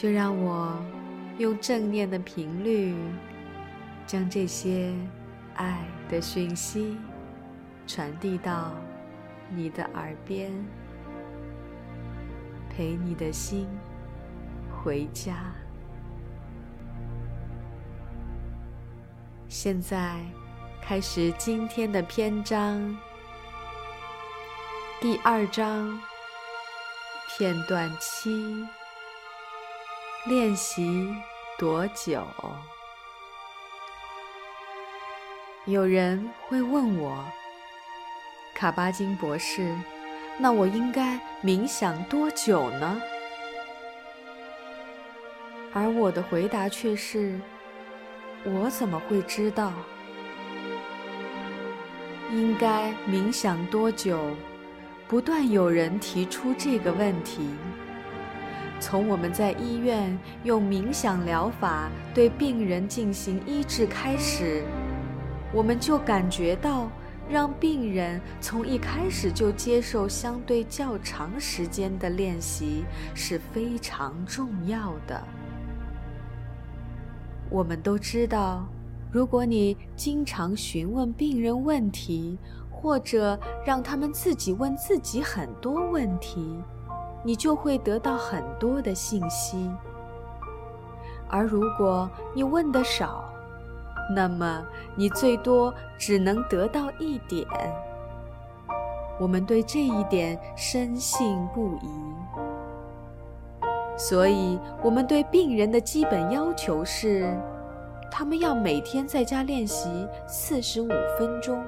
就让我用正念的频率，将这些爱的讯息传递到你的耳边，陪你的心回家。现在开始今天的篇章，第二章片段七。练习多久？有人会问我，卡巴金博士，那我应该冥想多久呢？而我的回答却是：我怎么会知道？应该冥想多久？不断有人提出这个问题。从我们在医院用冥想疗法对病人进行医治开始，我们就感觉到，让病人从一开始就接受相对较长时间的练习是非常重要的。我们都知道，如果你经常询问病人问题，或者让他们自己问自己很多问题。你就会得到很多的信息，而如果你问的少，那么你最多只能得到一点。我们对这一点深信不疑，所以我们对病人的基本要求是，他们要每天在家练习四十五分钟。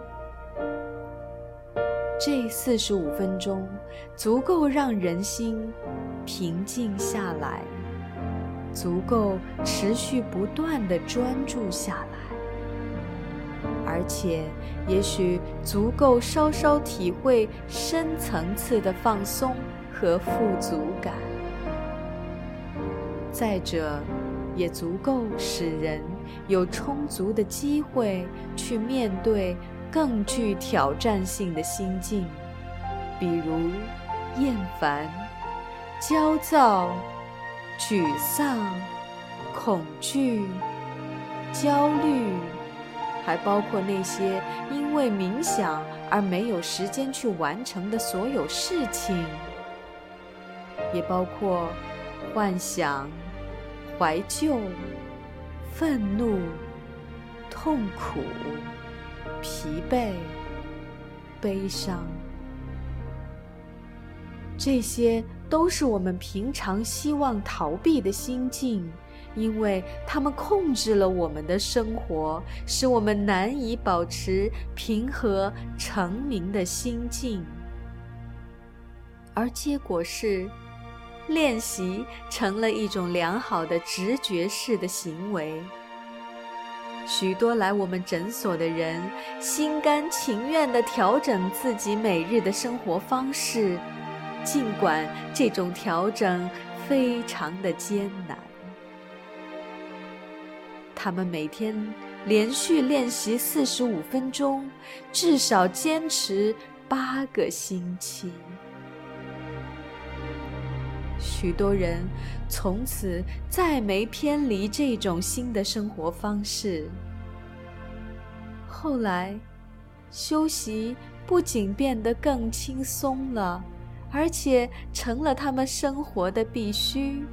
这四十五分钟足够让人心平静下来，足够持续不断的专注下来，而且也许足够稍稍体会深层次的放松和富足感。再者，也足够使人有充足的机会去面对。更具挑战性的心境，比如厌烦、焦躁、沮丧、恐惧、焦虑，还包括那些因为冥想而没有时间去完成的所有事情，也包括幻想、怀旧、愤怒、痛苦。疲惫、悲伤，这些都是我们平常希望逃避的心境，因为它们控制了我们的生活，使我们难以保持平和澄明的心境。而结果是，练习成了一种良好的直觉式的行为。许多来我们诊所的人心甘情愿地调整自己每日的生活方式，尽管这种调整非常的艰难。他们每天连续练习四十五分钟，至少坚持八个星期。许多人从此再没偏离这种新的生活方式。后来，修习不仅变得更轻松了，而且成了他们生活的必须，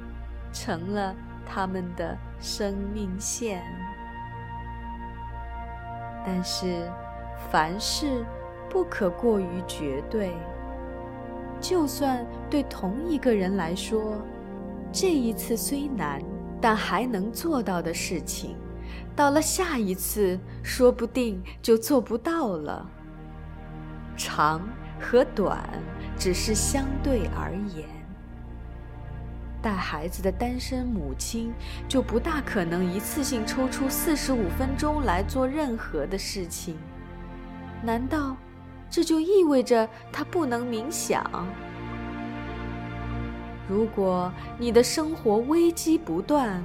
成了他们的生命线。但是，凡事不可过于绝对。就算对同一个人来说，这一次虽难，但还能做到的事情，到了下一次，说不定就做不到了。长和短只是相对而言。带孩子的单身母亲就不大可能一次性抽出四十五分钟来做任何的事情。难道这就意味着她不能冥想？如果你的生活危机不断，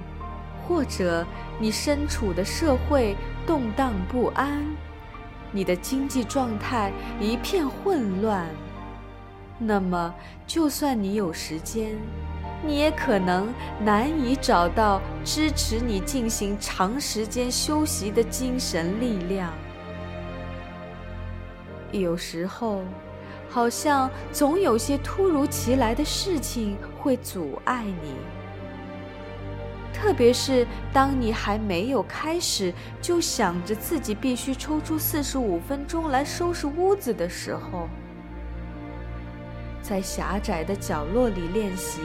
或者你身处的社会动荡不安，你的经济状态一片混乱，那么就算你有时间，你也可能难以找到支持你进行长时间休息的精神力量。有时候。好像总有些突如其来的事情会阻碍你，特别是当你还没有开始就想着自己必须抽出四十五分钟来收拾屋子的时候，在狭窄的角落里练习，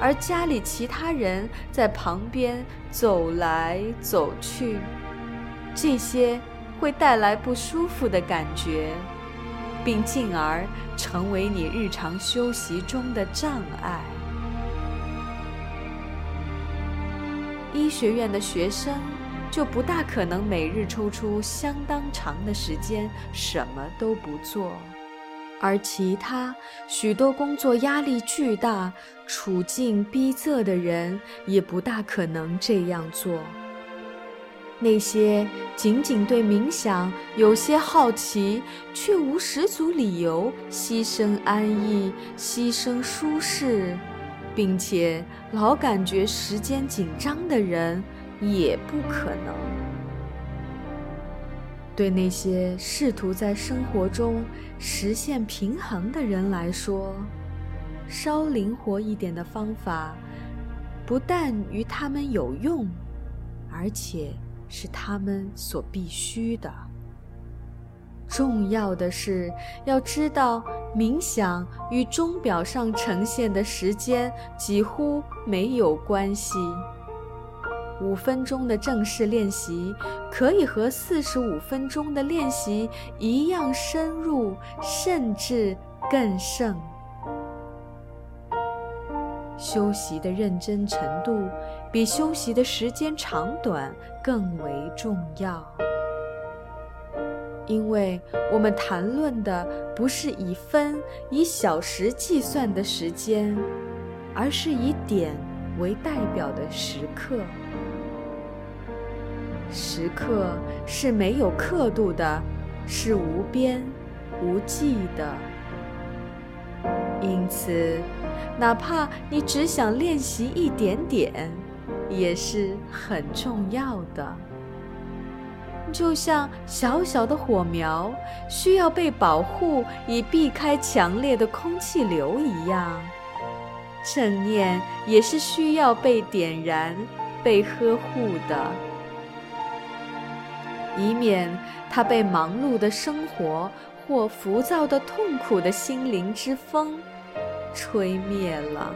而家里其他人在旁边走来走去，这些会带来不舒服的感觉。并进而成为你日常休息中的障碍。医学院的学生就不大可能每日抽出相当长的时间什么都不做，而其他许多工作压力巨大、处境逼仄的人也不大可能这样做。那些仅仅对冥想有些好奇，却无十足理由牺牲安逸、牺牲舒适，并且老感觉时间紧张的人，也不可能。对那些试图在生活中实现平衡的人来说，稍灵活一点的方法，不但与他们有用，而且。是他们所必须的。重要的是要知道，冥想与钟表上呈现的时间几乎没有关系。五分钟的正式练习可以和四十五分钟的练习一样深入，甚至更甚。休息的认真程度，比休息的时间长短更为重要，因为我们谈论的不是以分、以小时计算的时间，而是以点为代表的时刻。时刻是没有刻度的，是无边无际的，因此。哪怕你只想练习一点点，也是很重要的。就像小小的火苗需要被保护以避开强烈的空气流一样，正念也是需要被点燃、被呵护的，以免它被忙碌的生活或浮躁的痛苦的心灵之风。吹灭了。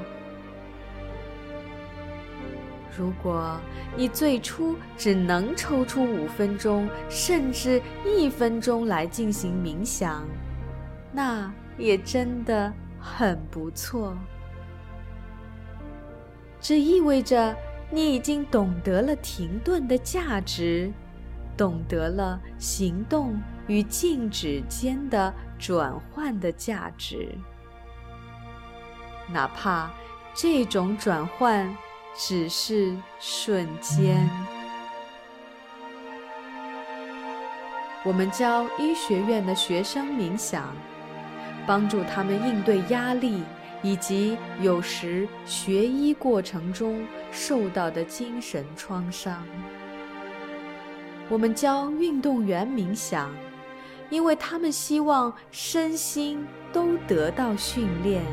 如果你最初只能抽出五分钟，甚至一分钟来进行冥想，那也真的很不错。这意味着你已经懂得了停顿的价值，懂得了行动与静止间的转换的价值。哪怕这种转换只是瞬间，我们教医学院的学生冥想，帮助他们应对压力以及有时学医过程中受到的精神创伤。我们教运动员冥想，因为他们希望身心都得到训练。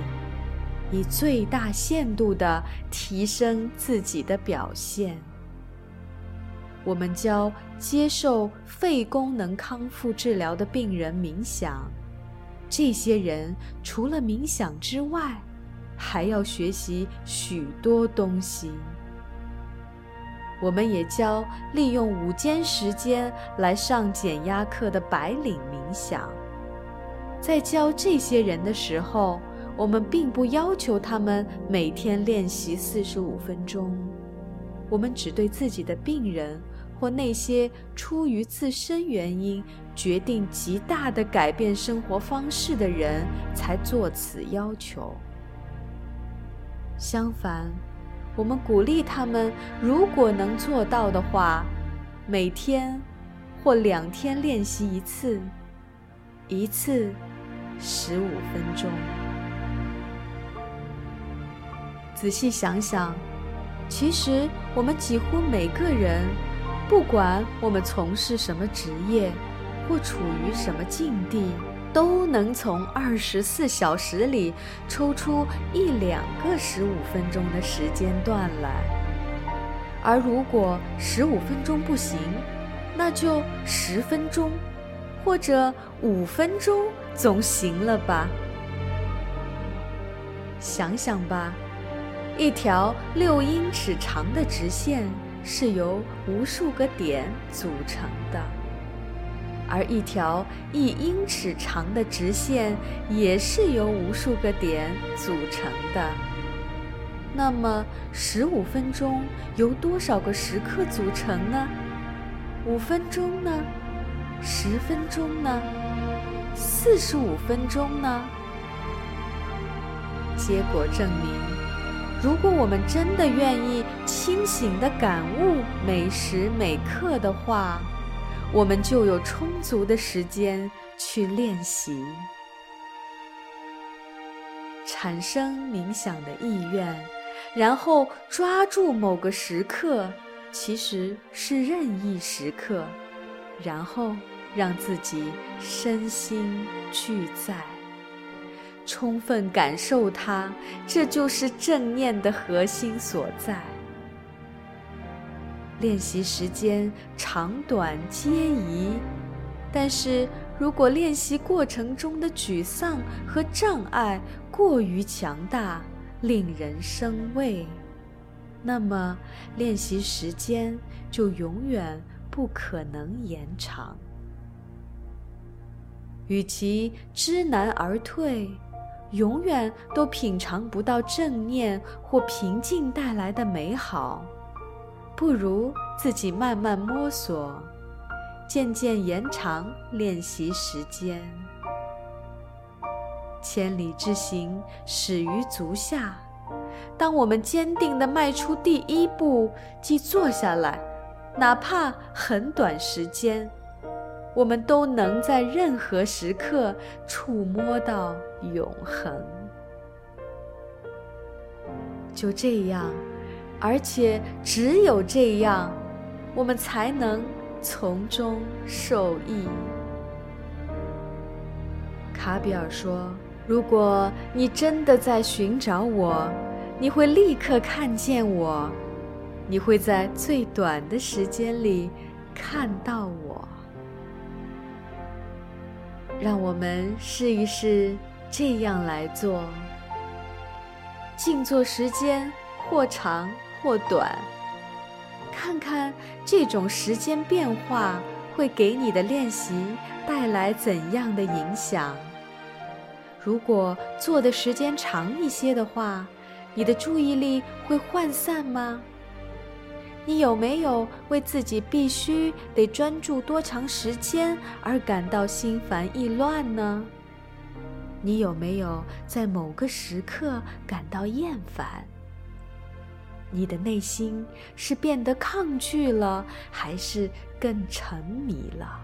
以最大限度地提升自己的表现。我们教接受肺功能康复治疗的病人冥想，这些人除了冥想之外，还要学习许多东西。我们也教利用午间时间来上减压课的白领冥想，在教这些人的时候。我们并不要求他们每天练习四十五分钟，我们只对自己的病人或那些出于自身原因决定极大的改变生活方式的人才做此要求。相反，我们鼓励他们，如果能做到的话，每天或两天练习一次，一次十五分钟。仔细想想，其实我们几乎每个人，不管我们从事什么职业，或处于什么境地，都能从二十四小时里抽出一两个十五分钟的时间段来。而如果十五分钟不行，那就十分钟，或者五分钟总行了吧？想想吧。一条六英尺长的直线是由无数个点组成的，而一条一英尺长的直线也是由无数个点组成的。那么，十五分钟由多少个时刻组成呢？五分钟呢？十分钟呢？四十五分钟呢？结果证明。如果我们真的愿意清醒地感悟每时每刻的话，我们就有充足的时间去练习，产生冥想的意愿，然后抓住某个时刻，其实是任意时刻，然后让自己身心俱在。充分感受它，这就是正念的核心所在。练习时间长短皆宜，但是如果练习过程中的沮丧和障碍过于强大，令人生畏，那么练习时间就永远不可能延长。与其知难而退。永远都品尝不到正念或平静带来的美好，不如自己慢慢摸索，渐渐延长练习时间。千里之行，始于足下。当我们坚定地迈出第一步，即坐下来，哪怕很短时间。我们都能在任何时刻触摸到永恒。就这样，而且只有这样，我们才能从中受益。卡比尔说：“如果你真的在寻找我，你会立刻看见我，你会在最短的时间里看到我。”让我们试一试这样来做：静坐时间或长或短，看看这种时间变化会给你的练习带来怎样的影响。如果坐的时间长一些的话，你的注意力会涣散吗？你有没有为自己必须得专注多长时间而感到心烦意乱呢？你有没有在某个时刻感到厌烦？你的内心是变得抗拒了，还是更沉迷了？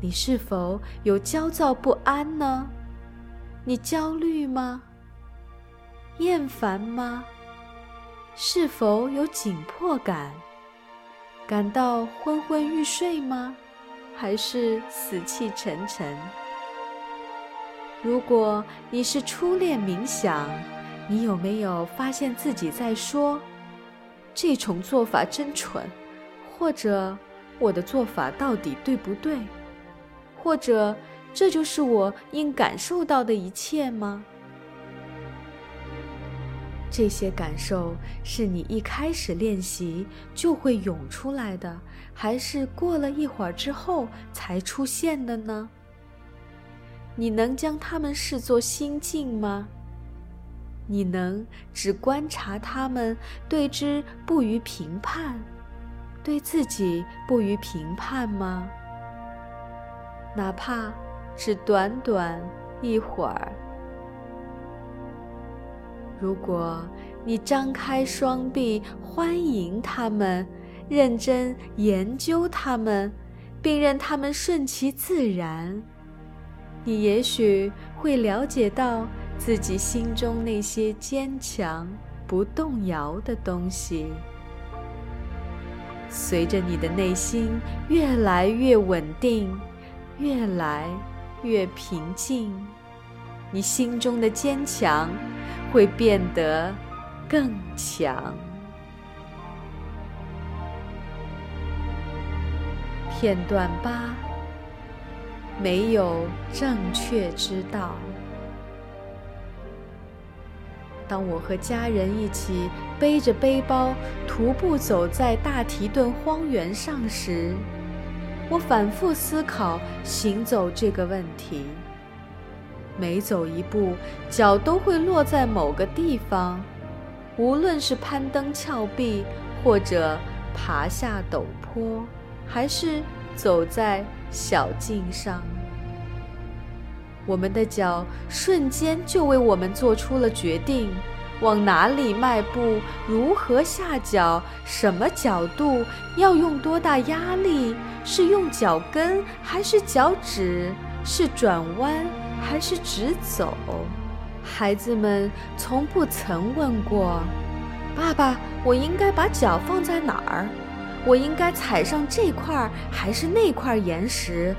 你是否有焦躁不安呢？你焦虑吗？厌烦吗？是否有紧迫感？感到昏昏欲睡吗？还是死气沉沉？如果你是初练冥想，你有没有发现自己在说：“这种做法真蠢”，或者“我的做法到底对不对”，或者“这就是我应感受到的一切吗？”这些感受是你一开始练习就会涌出来的，还是过了一会儿之后才出现的呢？你能将他们视作心境吗？你能只观察他们，对之不予评判，对自己不予评判吗？哪怕只短短一会儿。如果你张开双臂欢迎他们，认真研究他们，并任他们顺其自然，你也许会了解到。自己心中那些坚强不动摇的东西，随着你的内心越来越稳定，越来越平静，你心中的坚强会变得更强。片段八：没有正确之道。当我和家人一起背着背包徒步走在大提顿荒原上时，我反复思考行走这个问题。每走一步，脚都会落在某个地方，无论是攀登峭壁，或者爬下陡坡，还是走在小径上。我们的脚瞬间就为我们做出了决定：往哪里迈步，如何下脚，什么角度，要用多大压力，是用脚跟还是脚趾，是转弯还是直走。孩子们从不曾问过：“爸爸，我应该把脚放在哪儿？我应该踩上这块还是那块岩石？”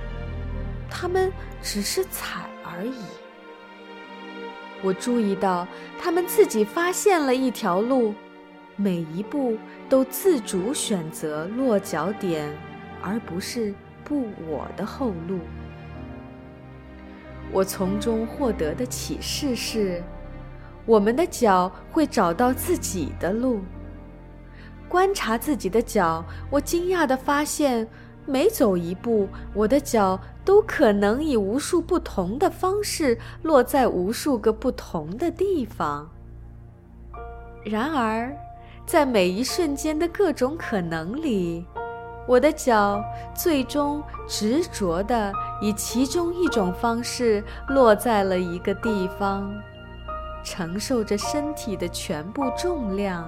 他们只是踩。而已。我注意到，他们自己发现了一条路，每一步都自主选择落脚点，而不是步我的后路。我从中获得的启示是，我们的脚会找到自己的路。观察自己的脚，我惊讶地发现。每走一步，我的脚都可能以无数不同的方式落在无数个不同的地方。然而，在每一瞬间的各种可能里，我的脚最终执着地以其中一种方式落在了一个地方，承受着身体的全部重量。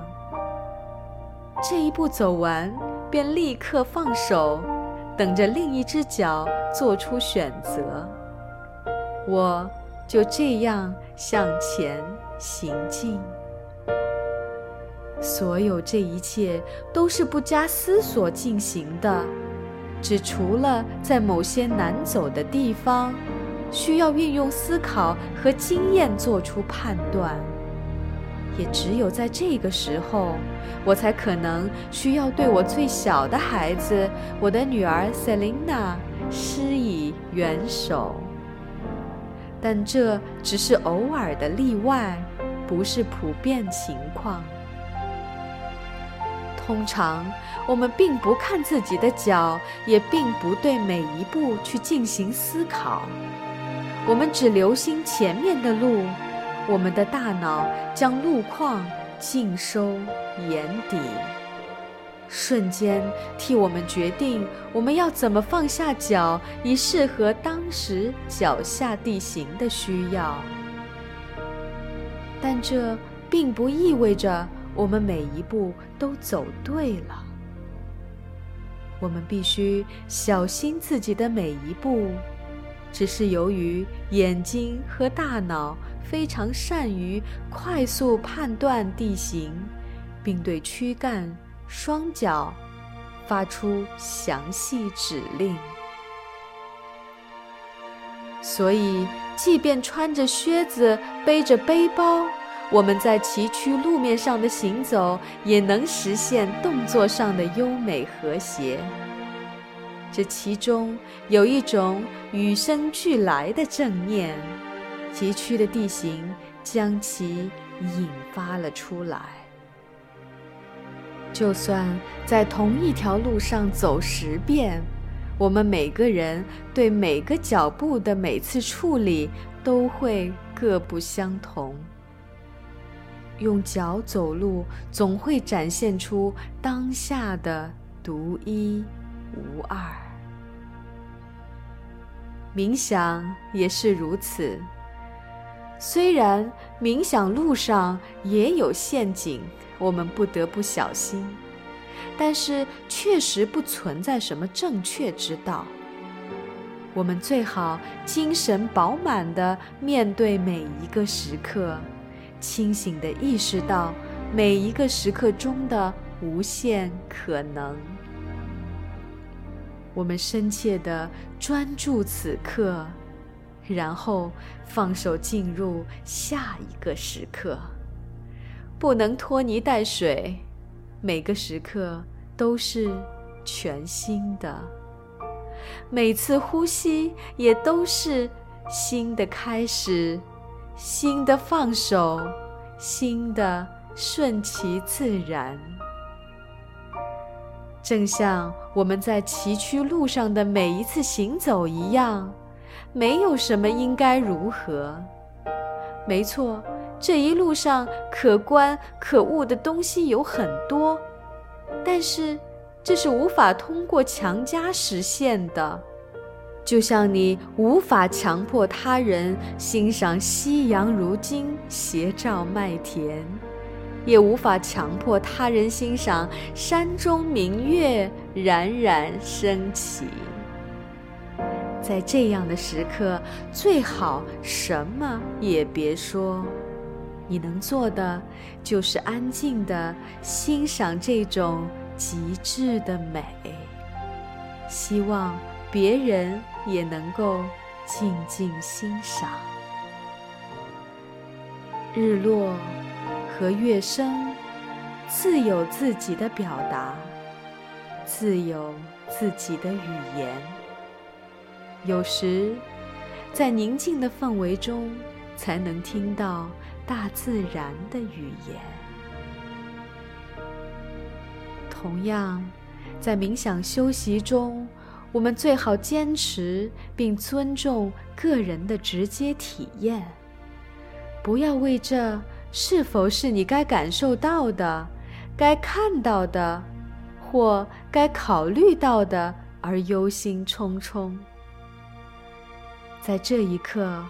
这一步走完，便立刻放手。等着另一只脚做出选择，我就这样向前行进。所有这一切都是不加思索进行的，只除了在某些难走的地方，需要运用思考和经验做出判断。也只有在这个时候，我才可能需要对我最小的孩子，我的女儿 Selina 施以援手。但这只是偶尔的例外，不是普遍情况。通常，我们并不看自己的脚，也并不对每一步去进行思考，我们只留心前面的路。我们的大脑将路况尽收眼底，瞬间替我们决定我们要怎么放下脚，以适合当时脚下地形的需要。但这并不意味着我们每一步都走对了。我们必须小心自己的每一步。只是由于眼睛和大脑非常善于快速判断地形，并对躯干、双脚发出详细指令，所以即便穿着靴子、背着背包，我们在崎岖路面上的行走也能实现动作上的优美和谐。这其中有一种与生俱来的正念，崎岖的地形将其引发了出来。就算在同一条路上走十遍，我们每个人对每个脚步的每次处理都会各不相同。用脚走路，总会展现出当下的独一无二。冥想也是如此。虽然冥想路上也有陷阱，我们不得不小心。但是确实不存在什么正确之道。我们最好精神饱满地面对每一个时刻，清醒地意识到每一个时刻中的无限可能。我们深切地专注此刻，然后放手进入下一个时刻。不能拖泥带水。每个时刻都是全新的，每次呼吸也都是新的开始，新的放手，新的顺其自然。正像我们在崎岖路上的每一次行走一样，没有什么应该如何。没错。这一路上可观可悟的东西有很多，但是这是无法通过强加实现的。就像你无法强迫他人欣赏夕阳如今斜照麦田，也无法强迫他人欣赏山中明月冉冉升起。在这样的时刻，最好什么也别说。你能做的就是安静地欣赏这种极致的美，希望别人也能够静静欣赏。日落和乐声，自有自己的表达，自有自己的语言。有时，在宁静的氛围中，才能听到。大自然的语言。同样，在冥想修习中，我们最好坚持并尊重个人的直接体验，不要为这是否是你该感受到的、该看到的或该考虑到的而忧心忡忡。在这一刻。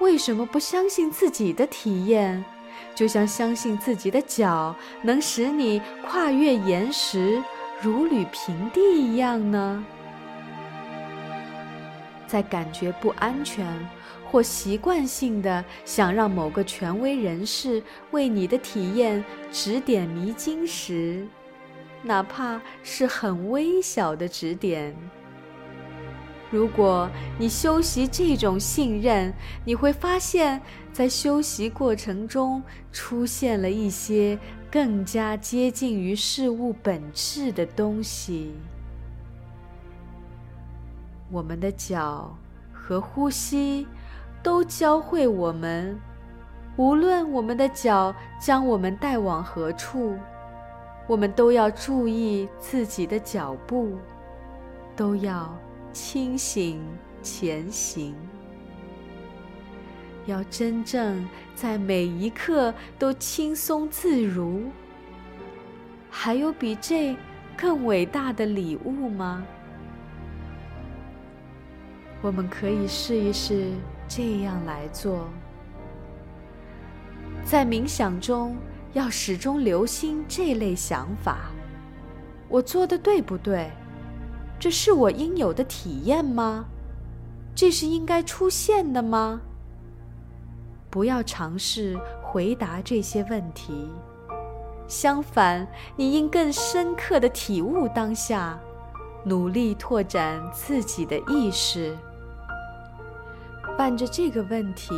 为什么不相信自己的体验，就像相信自己的脚能使你跨越岩石，如履平地一样呢？在感觉不安全或习惯性的想让某个权威人士为你的体验指点迷津时，哪怕是很微小的指点。如果你修习这种信任，你会发现在修习过程中出现了一些更加接近于事物本质的东西。我们的脚和呼吸都教会我们，无论我们的脚将我们带往何处，我们都要注意自己的脚步，都要。清醒前行，要真正在每一刻都轻松自如。还有比这更伟大的礼物吗？我们可以试一试这样来做。在冥想中，要始终留心这类想法：我做的对不对？这是我应有的体验吗？这是应该出现的吗？不要尝试回答这些问题，相反，你应更深刻的体悟当下，努力拓展自己的意识。伴着这个问题，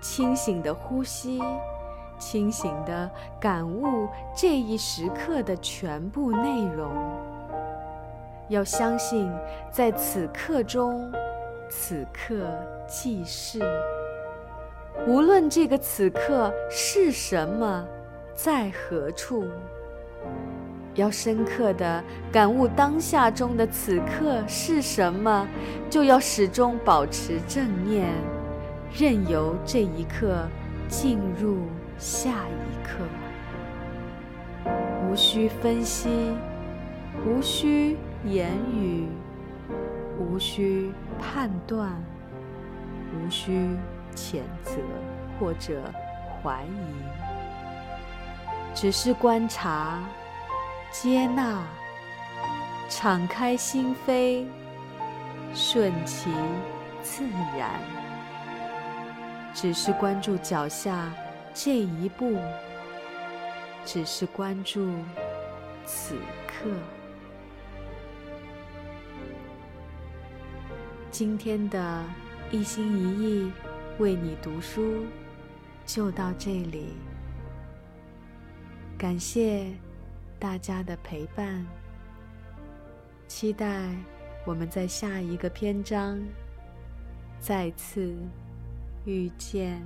清醒的呼吸，清醒的感悟这一时刻的全部内容。要相信，在此刻中，此刻即是。无论这个此刻是什么，在何处，要深刻的感悟当下中的此刻是什么，就要始终保持正念，任由这一刻进入下一刻，无需分析，无需言语，无需判断，无需谴责或者怀疑，只是观察。接纳，敞开心扉，顺其自然。只是关注脚下这一步，只是关注此刻。今天的一心一意为你读书，就到这里。感谢。大家的陪伴，期待我们在下一个篇章再次遇见。